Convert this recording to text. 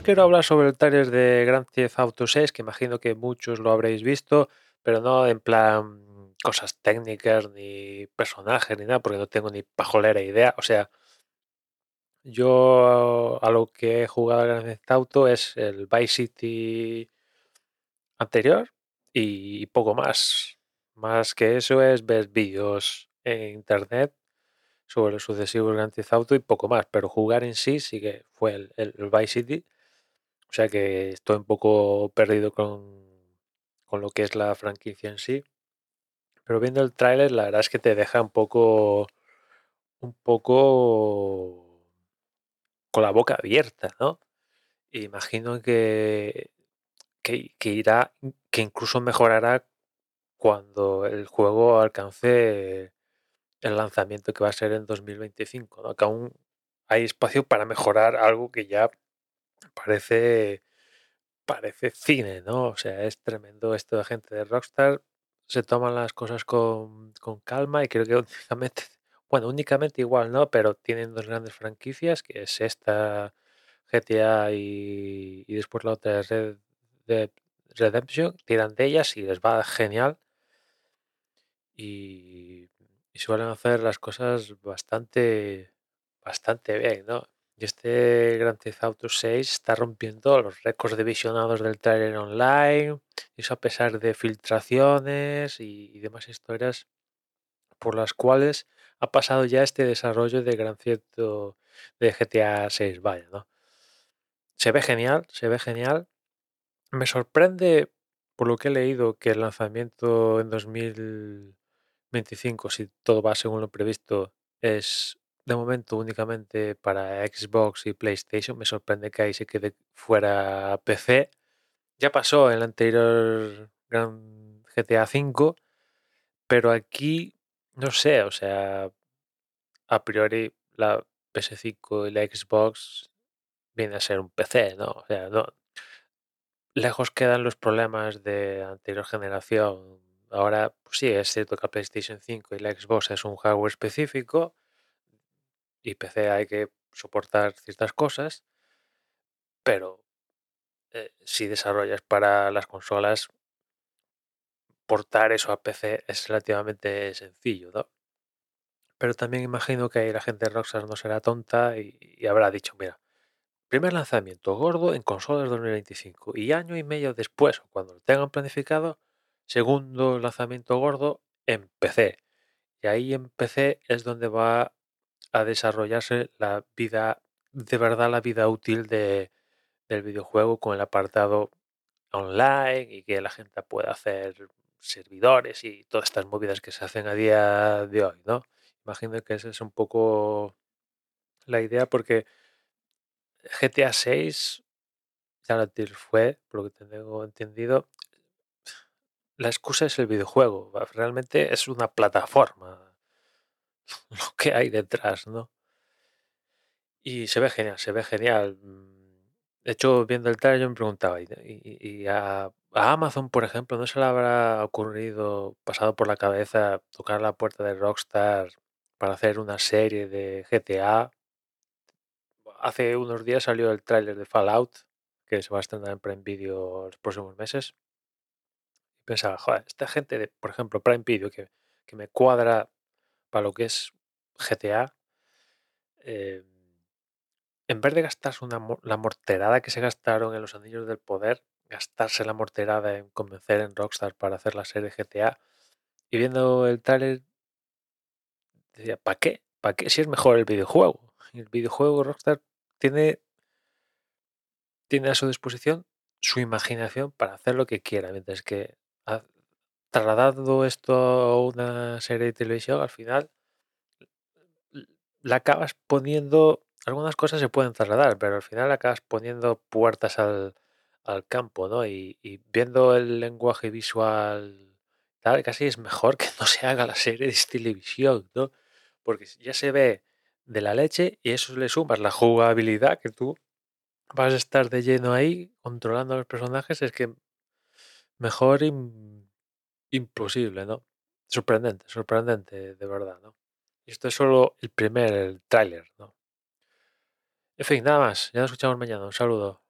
quiero hablar sobre el trailer de Grand Theft Auto 6, que imagino que muchos lo habréis visto, pero no en plan cosas técnicas, ni personajes, ni nada, porque no tengo ni pajolera idea. O sea, yo a lo que he jugado a Grand Theft Auto es el Vice City anterior y poco más. Más que eso es ver vídeos en internet sobre los sucesivos Grand Theft Auto y poco más, pero jugar en sí sí que fue el, Vice City. O sea que estoy un poco perdido con, con lo que es la franquicia en sí. Pero viendo el tráiler, la verdad es que te deja un poco un poco con la boca abierta, ¿no? Imagino que, que, irá, que incluso mejorará cuando el juego alcance el lanzamiento que va a ser en 2025, ¿no? Que aún hay espacio para mejorar algo que ya parece parece cine, ¿no? O sea, es tremendo esto de gente de Rockstar. Se toman las cosas con, con calma y creo que únicamente, bueno, únicamente igual, ¿no? Pero tienen dos grandes franquicias, que es esta GTA y, y después la otra Red Dead Redemption. Tiran de ellas y les va genial. Y y suelen hacer las cosas bastante, bastante bien, ¿no? Este Grand Theft Auto 6 está rompiendo los récords de visionados del trailer online, eso a pesar de filtraciones y, demás historias por las cuales ha pasado ya este desarrollo de Grand Theft de GTA 6, vaya, ¿no? Se ve genial, se ve genial. Me sorprende, por lo que he leído, que el lanzamiento en 2000 25, si todo va según lo previsto, es de momento únicamente para Xbox y PlayStation. Me sorprende que ahí se quede fuera PC. Ya pasó en el anterior Gran GTA V, pero aquí no sé, o sea, a priori la PS5 y la Xbox viene a ser un PC, ¿no? O sea, no. Lejos quedan los problemas de anterior generación Ahora, pues sí, es cierto que la PlayStation 5 y la Xbox es un hardware específico y PC hay que soportar ciertas cosas, pero eh, si desarrollas para las consolas, portar eso a PC es relativamente sencillo, ¿no? Pero también imagino que la gente de Rockstar no será tonta y, y habrá dicho, mira, primer lanzamiento gordo en consolas 2025 y año y medio después, cuando lo tengan planificado, segundo lanzamiento gordo en PC. Y ahí en PC es donde va a desarrollarse la vida, de verdad la vida útil de, del videojuego con el apartado online y que la gente pueda hacer servidores y todas estas movidas que se hacen a día de hoy, ¿no? Imagino que esa es un poco la idea porque GTA 6 ya lo fue, por lo que tengo entendido, la excusa es el videojuego. Realmente es una plataforma lo que hay detrás, ¿no? Y se ve genial, se ve genial. De hecho, viendo el trailer yo me preguntaba, ¿y, a, Amazon, por ejemplo, no se le habrá ocurrido, pasado por la cabeza, tocar la puerta de Rockstar para hacer una serie de GTA? Hace unos días salió el tráiler de Fallout, que se va a estrenar en Prime Video los próximos meses pensaba, joder, esta gente de, por ejemplo, Prime Video, que, que me cuadra para lo que es GTA, eh, en vez de gastarse la morterada que se gastaron en los Anillos del Poder, gastarse la morterada en convencer en Rockstar para hacer la serie GTA, y viendo el trailer, decía, ¿para qué? ¿Para qué si es mejor el videojuego? El videojuego Rockstar tiene a su disposición su imaginación para hacer lo que quiera, mientras que trasladando esto a una serie de televisión, al final la acabas poniendo, algunas cosas se pueden trasladar, pero al final acabas poniendo puertas al, al campo, ¿no? Y, viendo el lenguaje visual, tal, casi es mejor que no se haga la serie de televisión, ¿no? Porque ya se ve de la leche y eso le sumas la jugabilidad que tú vas a estar de lleno ahí controlando a los personajes, es que mejor imposible, ¿no? Sorprendente, sorprendente, de verdad, ¿no? Esto es solo el primer, tráiler, ¿no? En fin, nada más. Ya nos escuchamos mañana. Un saludo.